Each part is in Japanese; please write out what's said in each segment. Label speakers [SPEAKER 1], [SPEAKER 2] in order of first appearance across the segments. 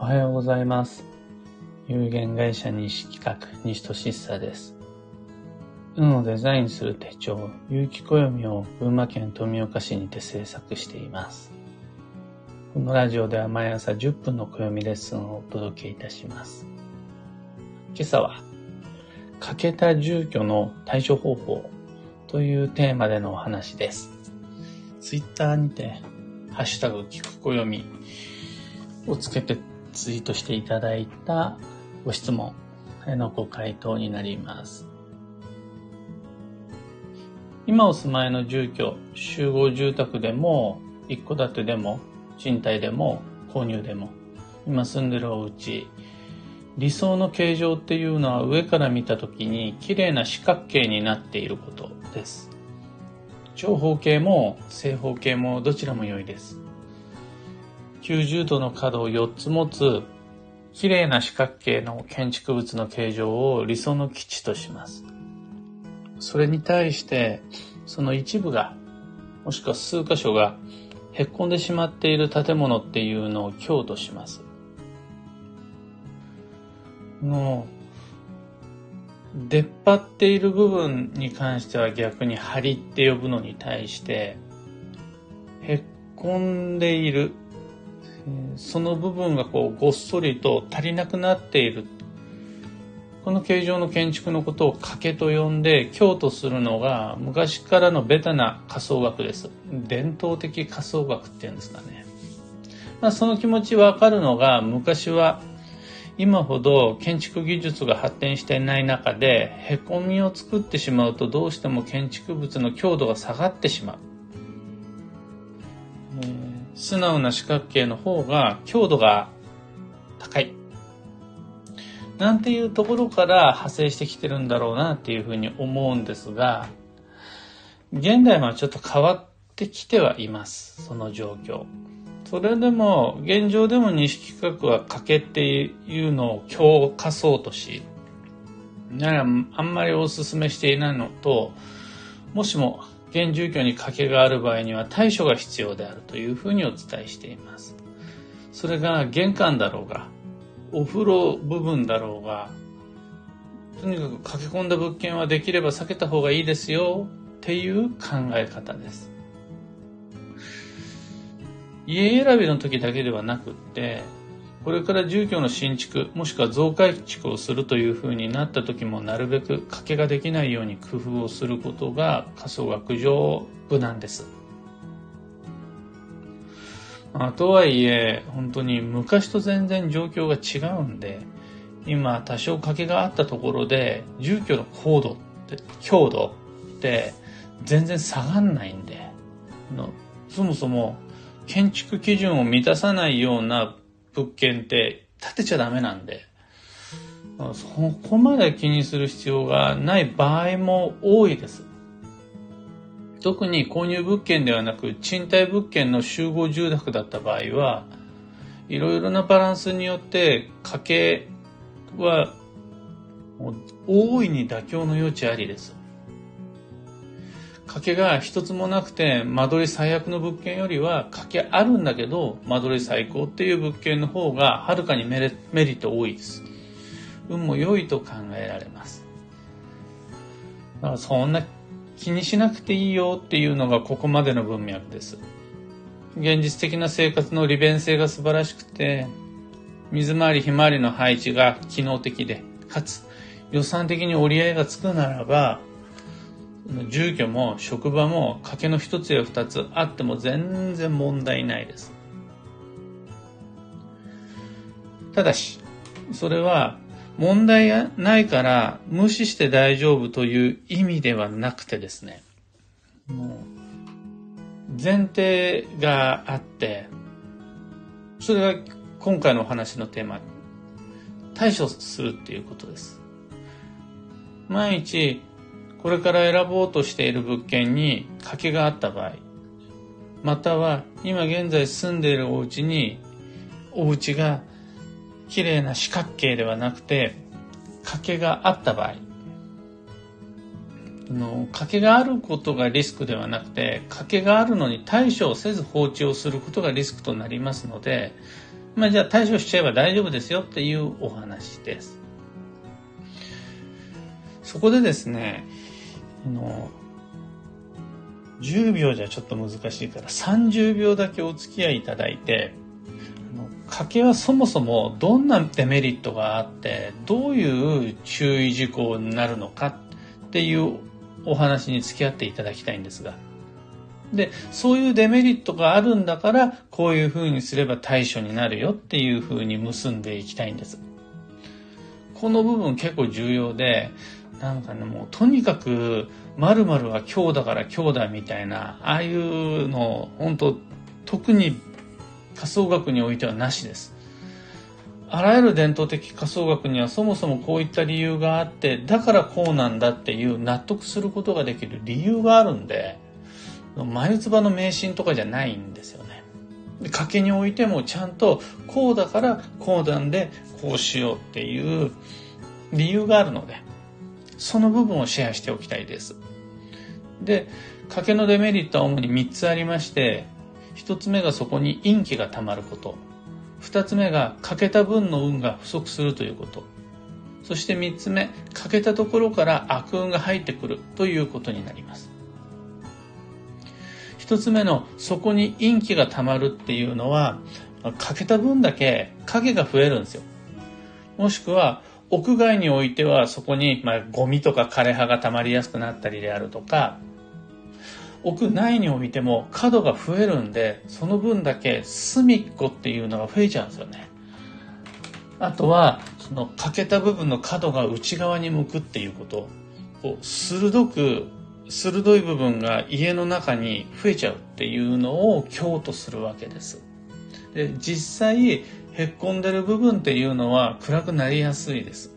[SPEAKER 1] おはようございます。有限会社西企画、西俊久です。運をデザインする手帳、有機暦を群馬県富岡市にて制作しています。このラジオでは毎朝10分の暦レッスンをお届けいたします。今朝は、欠けた住居の対処方法というテーマでのお話です。ツイッターにて、ハッシュタグ聞く暦をつけてツイートしていただいたご質問のご回答になります。今お住まいの住居、集合住宅でも、一戸建てでも、賃貸でも、購入でも、今住んでるお家、理想の形状っていうのは上から見た時に綺麗な四角形になっていることです。長方形も正方形もどちらも良いです。90度の角を4つ持つ綺麗な四角形の建築物の形状を理想の基地とします。それに対して、その一部が、もしくは数箇所が、へっこんでしまっている建物っていうのを強とします。の、出っ張っている部分に関しては逆に梁って呼ぶのに対して、へっこんでいる、その部分がこうごっそりと足りなくなっている。この形状の建築のことを欠けと呼んで強とするのが昔からのベタな仮想学です。伝統的仮想学っていうんですかね。まあ、その気持ちわかるのが昔は今ほど建築技術が発展していない中でへこみを作ってしまうとどうしても建築物の強度が下がってしまう。素直な四角形の方が強度が高い。なんていうところから派生してきてるんだろうなっていうふうに思うんですが、現代はちょっと変わってきてはいます。その状況。それでも、現状でも西企画は欠けっていうのを強化そうとし、ならあんまりお勧めしていないのと、もしも現住居に欠けがある場合には対処が必要であるというふうにお伝えしています。それが玄関だろうが、お風呂部分だろうが、とにかく駆け込んだ物件はできれば避けた方がいいですよっていう考え方です。家選びの時だけではなくって、これから住居の新築、もしくは増改築をするというふうになった時もなるべく掛けができないように工夫をすることが仮想学上無難です。まあ、とはいえ、本当に昔と全然状況が違うんで、今多少掛けがあったところで、住居の高度って、強度って全然下がんないんで、のそもそも建築基準を満たさないような物件って建てちゃダメなんで、そこまで気にする必要がない場合も多いです。特に購入物件ではなく賃貸物件の集合住宅だった場合は、いろいろなバランスによって家計は大いに妥協の余地ありです。掛けが一つもなくて間取り最悪の物件よりは掛けあるんだけど間取り最高っていう物件の方がはるかにメリメリット多いです。運も良いと考えられます。だからそんな気にしなくていいよっていうのがここまでの文脈です。現実的な生活の利便性が素晴らしくて、水回り、ひまわりの配置が機能的で、かつ予算的に折り合いがつくならば、住居も職場も掛けの一つや二つあっても全然問題ないです。ただし、それは問題がないから無視して大丈夫という意味ではなくてですね、もう前提があって、それが今回のお話のテーマ、対処するっていうことです。毎日これから選ぼうとしている物件に賭けがあった場合、または今現在住んでいるお家に、お家が綺麗な四角形ではなくて、賭けがあった場合、の賭けがあることがリスクではなくて、賭けがあるのに対処をせず放置をすることがリスクとなりますので、まあじゃあ対処しちゃえば大丈夫ですよっていうお話です。そこでですね、あの、10秒じゃちょっと難しいから30秒だけお付き合いいただいて、賭けはそもそもどんなデメリットがあってどういう注意事項になるのかっていうお話に付き合っていただきたいんですが。でそういうデメリットがあるんだからこういうふうにすれば対処になるよっていうふうに結んでいきたいんです。この部分結構重要でなんかねもうとにかく〇〇は今日だから今日だみたいなああいうの本当特に仮想学においてはなしです。あらゆる伝統的仮想学にはそもそもこういった理由があって、だからこうなんだっていう納得することができる理由があるんで、眉唾の迷信とかじゃないんですよね。賭けにおいてもちゃんとこうだからこうなんでこうしようっていう理由があるので、その部分をシェアしておきたいです。で、賭けのデメリットは主に3つありまして、一つ目がそこに陰気がたまること。二つ目が欠けた分の運が不足するということ。そして三つ目、欠けたところから悪運が入ってくるということになります。一つ目のそこに陰気がたまるっていうのは、欠けた分だけ影が増えるんですよ。もしくは、屋外においてはそこに、まあ、ゴミとか枯葉が溜まりやすくなったりであるとか、屋内においても角が増えるんで、その分だけ隅っこっていうのが増えちゃうんですよね。あとは、その欠けた部分の角が内側に向くっていうこと。こう鋭く、鋭い部分が家の中に増えちゃうっていうのを強とするわけです。で、実際、へっこんでる部分っていうのは暗くなりやすいです。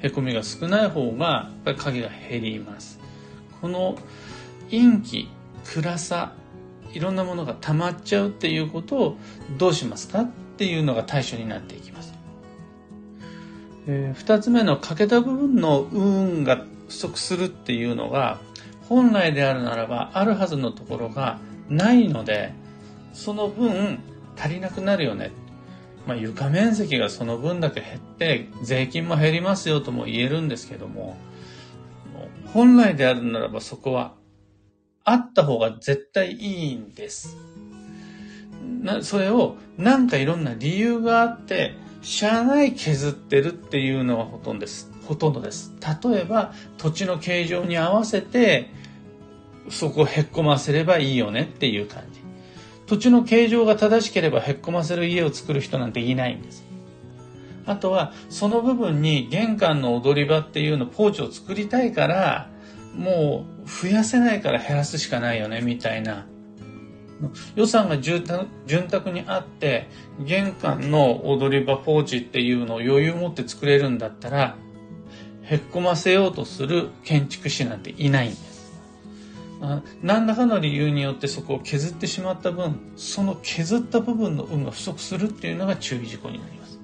[SPEAKER 1] へこみが少ない方がやっぱり影が減ります。この陰気暗さいろんなものが溜まっちゃうっていうことをどうしますかっていうのが対処になっていきます。えー、2つ目の欠けた部分の運が不足するっていうのが本来であるならばあるはずのところがないのでその分足りなくなるよね。まあ、床面積がその分だけ減って税金も減りますよとも言えるんですけども本来であるならばそこはあった方が絶対いいんです。なそれをなんかいろんな理由があって、しゃあない削ってるっていうのはほとんどです。ほとんどです。例えば土地の形状に合わせてそこをへっこませればいいよねっていう感じ。土地の形状が正しければへっこませる家を作る人なんていないんです。あとは、その部分に玄関の踊り場っていうの、ポーチを作りたいから、もう増やせないから減らすしかないよね、みたいな。予算が潤沢にあって、玄関の踊り場ポーチっていうのを余裕持って作れるんだったら、へっこませようとする建築士なんていないんです。何らかの理由によってそこを削ってしまった分、その削った部分の運が不足するっていうのが注意事項になります。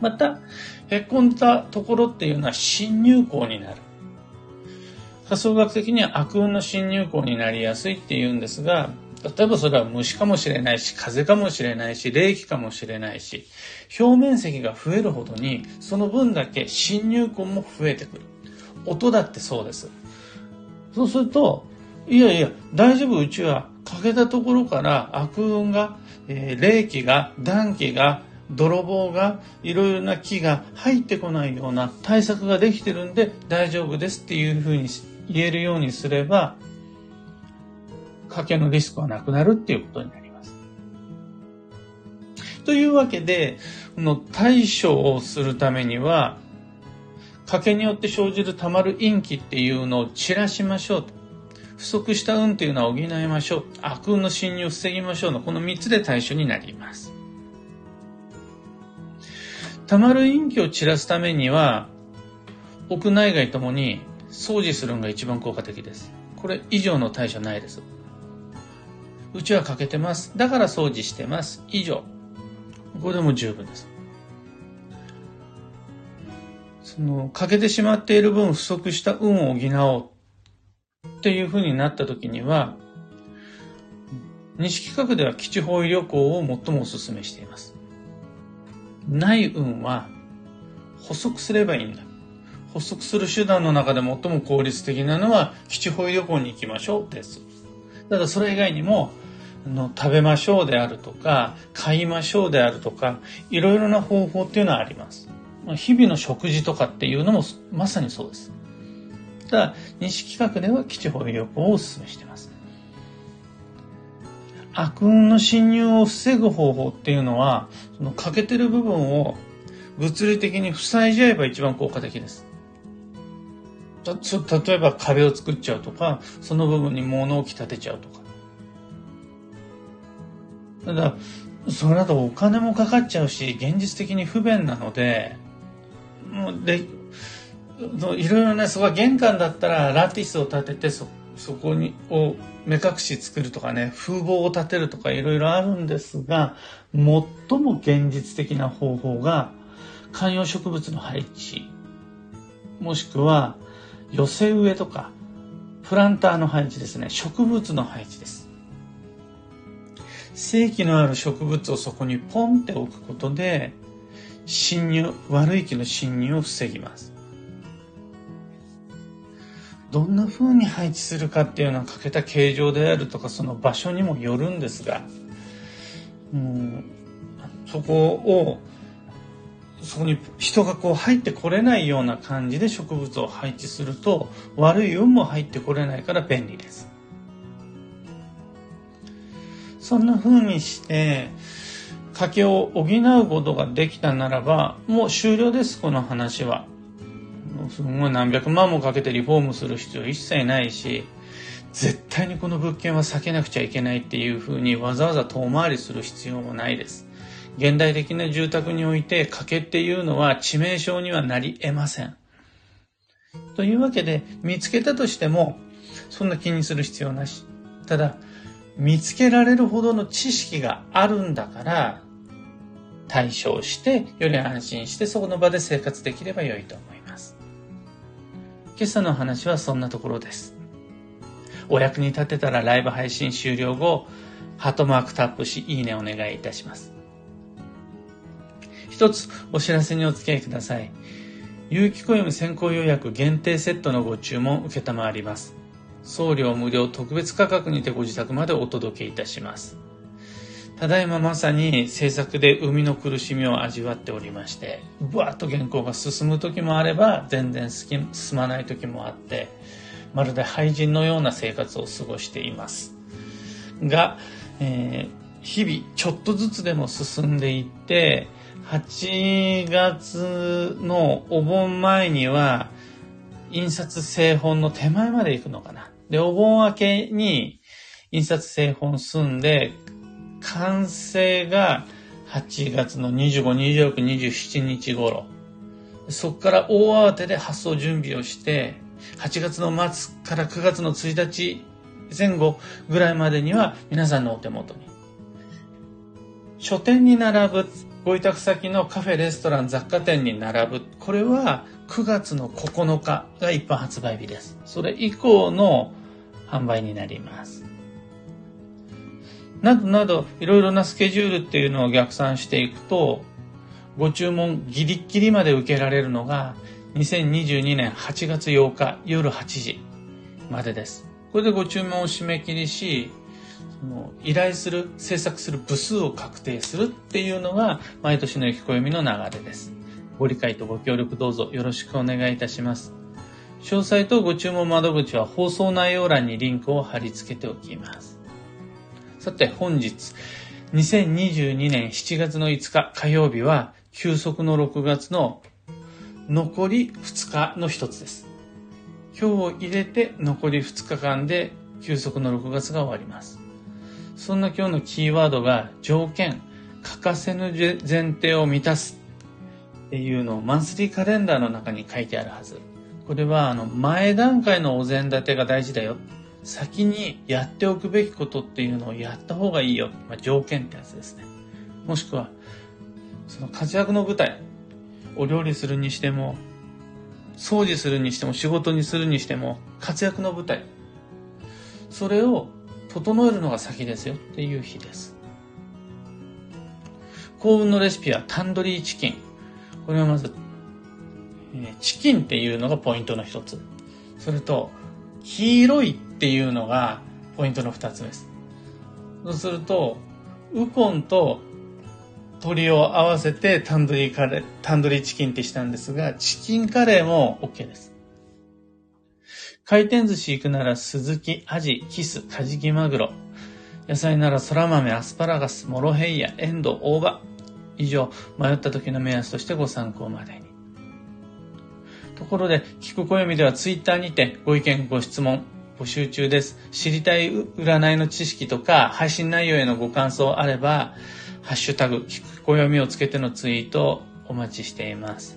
[SPEAKER 1] また、へこんだところっていうのは侵入口になる。仮想学的には悪運の侵入口になりやすいっていうんですが、例えばそれは虫かもしれないし、風かもしれないし、冷気かもしれないし、表面積が増えるほどに、その分だけ侵入口も増えてくる。音だってそうです。そうすると、いやいや、大丈夫、うちは欠けたところから悪運が、えー、冷気が、暖気が、泥棒がいろいろな木が入ってこないような対策ができてるんで大丈夫ですっていうふうに言えるようにすれば、賭けのリスクはなくなるっていうことになります。というわけで、この対処をするためには、けによって生じるたまる陰気っていうのを散らしましょう。不足した運っていうのは補いましょう。悪運の侵入を防ぎましょうのこの3つで対処になります。たまる陰気を散らすためには、屋内外ともに掃除するのが一番効果的です。これ以上の対処ないです。うちは欠けてます。だから掃除してます。以上。これでも十分です。その、欠けてしまっている分不足した運を補おうっていうふうになった時には、西企画では基地方位旅行を最もお勧めしています。ない運は補足すればいいんだ。補足する手段の中で最も効率的なのは基地方位旅行に行きましょうです。ただそれ以外にもの食べましょうであるとか買いましょうであるとかいろいろな方法っていうのはあります。日々の食事とかっていうのもまさにそうです。ただ西企画では基地方位旅行をお勧めしています。悪運の侵入を防ぐ方法っていうのはその欠けてる部分を物理的に塞いじゃえば一番効果的です。例えば壁を作っちゃうとか、その部分に物置立てちゃうとか。ただ、それだとお金もかかっちゃうし、現実的に不便なので、で、いろいろね、そこは玄関だったらラティスを立ててそ、そこに、を目隠し作るとかね、風貌を立てるとかいろいろあるんですが、最も現実的な方法が、観葉植物の配置、もしくは寄せ植えとか、プランターの配置ですね。植物の配置です。正気のある植物をそこにポンって置くことで、侵入、悪い気の侵入を防ぎます。どんな風に配置するかっていうのは欠けた形状であるとかその場所にもよるんですが、うん、そこをそこに人がこう入ってこれないような感じで植物を配置すると悪い運も入ってこれないから便利です。そんな風にして賭けを補うことができたならばもう終了ですこの話は。すごい何百万もかけてリフォームする必要一切ないし絶対にこの物件は避けなくちゃいけないっていうふうにわざわざ遠回りする必要もないです。現代的な住宅において賭けっていうのは致命傷にはなり得ません。というわけで見つけたとしてもそんな気にする必要なし。ただ見つけられるほどの知識があるんだから対処してより安心してそこの場で生活できれば良いと思います。今朝の話はそんなところです。お役に立てたらライブ配信終了後、ハートマークタップし、いいねお願いいたします。一つお知らせにお付き合いください。有機暦先行予約限定セットのご注文受けたまわります。送料無料特別価格にてご自宅までお届けいたします。ただいままさに制作で生みの苦しみを味わっておりまして、ぶわっと原稿が進む時もあれば、全然進まない時もあって、まるで廃人のような生活を過ごしています。が、えー、日々ちょっとずつでも進んでいって、8月のお盆前には、印刷製本の手前まで行くのかな。で、お盆明けに印刷製本済んで、完成が8月の25、26、27日頃。そこから大慌てで発送準備をして、8月の末から9月の1日前後ぐらいまでには皆さんのお手元に。書店に並ぶご委託先のカフェ、レストラン、雑貨店に並ぶ。これは9月の9日が一般発売日です。それ以降の販売になります。などなど、いろいろなスケジュールっていうのを逆算していくと、ご注文ギリギリまで受けられるのが2022年8月8日夜8時までです。これでご注文を締め切りし、その依頼する、制作する部数を確定するっていうのが毎年の雪暦の流れです。ご理解とご協力どうぞよろしくお願いいたします。詳細とご注文窓口は放送内容欄にリンクを貼り付けておきます。さて本日、2022年7月の5日火曜日は、休息の6月の残り2日の一つです。今日を入れて残り2日間で休息の6月が終わります。そんな今日のキーワードが条件、欠かせぬ前提を満たすっていうのをマンスリーカレンダーの中に書いてあるはず。これはあの前段階のお膳立てが大事だよ。先にやっておくべきことっていうのをやった方がいいよ。まあ、条件ってやつですね。もしくは、その活躍の舞台、お料理するにしても、掃除するにしても、仕事にするにしても、活躍の舞台。それを整えるのが先ですよっていう日です。幸運のレシピはタンドリーチキン。これはまず、チキンっていうのがポイントの一つ。それと、黄色いっていうのがポイントの二つです。そうすると、ウコンと鶏を合わせてタンドリーカレー、タンドリーチキンってしたんですが、チキンカレーも OK です。回転寿司行くならスズキ、アジ、キス、カジキマグロ。野菜なら空豆、アスパラガス、モロヘイヤ、エンドウ、大葉。以上、迷った時の目安としてご参考までに。ところで、聞く暦ではツイッターにてご意見、ご質問、募集中です。知りたい占いの知識とか、配信内容へのご感想あれば、ハッシュタグ、聞く暦をつけてのツイートお待ちしています。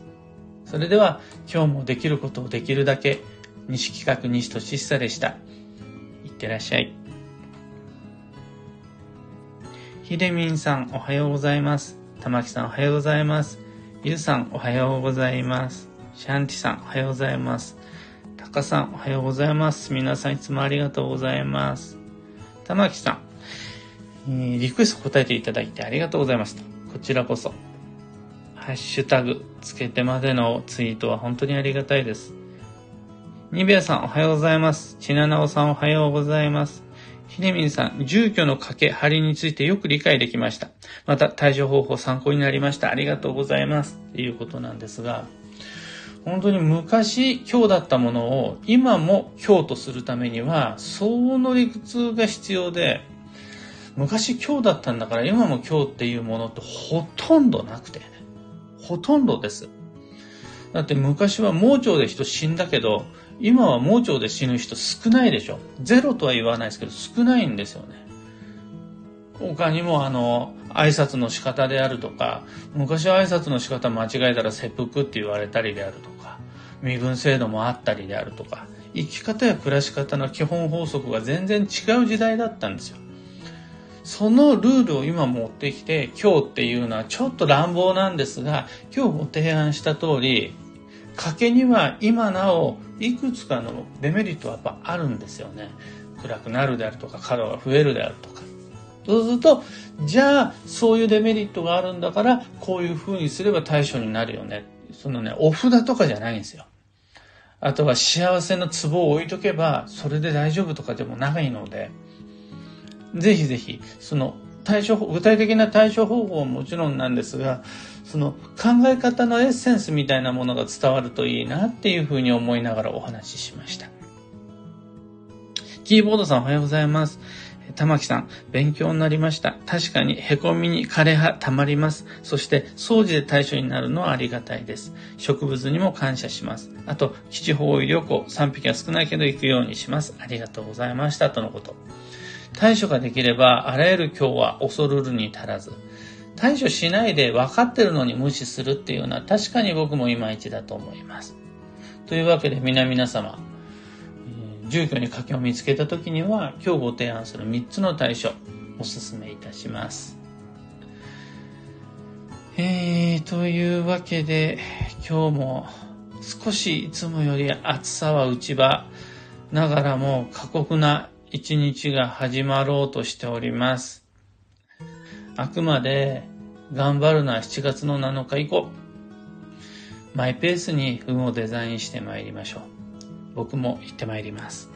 [SPEAKER 1] それでは、今日もできることをできるだけ、西企画西俊久でした。いってらっしゃい。ひでみんさん、おはようございます。たまきさん、おはようございます。ゆうさん、おはようございます。シャンティさん、おはようございます。たかさん、おはようございます。皆さん、いつもありがとうございます。たまきさん、えー、リクエスト答えていただいてありがとうございます。こちらこそ。ハッシュタグつけてまでのツイートは本当にありがたいです。ニベアさんおはようございます。ちななおさんおはようございます。ひでみんさん、住居の掛け、張りについてよく理解できました。また対処方法参考になりました。ありがとうございます。っていうことなんですが、本当に昔今日だったものを今も今日とするためには相応の理屈が必要で、昔今日だったんだから今も今日っていうものってほとんどなくて、ほとんどです。だって昔は盲腸で人死んだけど、今は盲腸で死ぬ人少ないでしょ。ゼロとは言わないですけど、少ないんですよね。他にもあの、挨拶の仕方であるとか、昔は挨拶の仕方間違えたら切腹って言われたりであるとか、身分制度もあったりであるとか、生き方や暮らし方の基本法則が全然違う時代だったんですよ。そのルールを今持ってきて、今日っていうのはちょっと乱暴なんですが、今日ご提案した通り、賭けには今なおいくつかのデメリットはやっぱあるんですよね。暗くなるであるとか、角が増えるであるとか。そうすると、じゃあ、そういうデメリットがあるんだから、こういう風にすれば対処になるよね。そのね、お札とかじゃないんですよ。あとは幸せの壺を置いとけば、それで大丈夫とかでもないので、ぜひぜひ、その対処、具体的な対処方法はもちろんなんですが、その考え方のエッセンスみたいなものが伝わるといいなっていうふうに思いながらお話ししました。キーボードさんおはようございます。玉木さん、勉強になりました。確かに、凹みに枯れ葉溜まります。そして、掃除で対処になるのはありがたいです。植物にも感謝します。あと、基地方位旅行、3匹は少ないけど行くようにします。ありがとうございました。とのこと。対処ができれば、あらゆる今日は恐るるに足らず。対処しないで分かってるのに無視するっていうのは確かに僕もいまいちだと思います。というわけで皆々様、住居に賭けを見つけた時には今日ご提案する3つの対処お勧めいたします。えー、というわけで今日も少しいつもより暑さは内場ながらも過酷な一日が始まろうとしております。あくまで頑張るのは7月の7日以降。マイペースに運をデザインしてまいりましょう。僕も行ってまいります。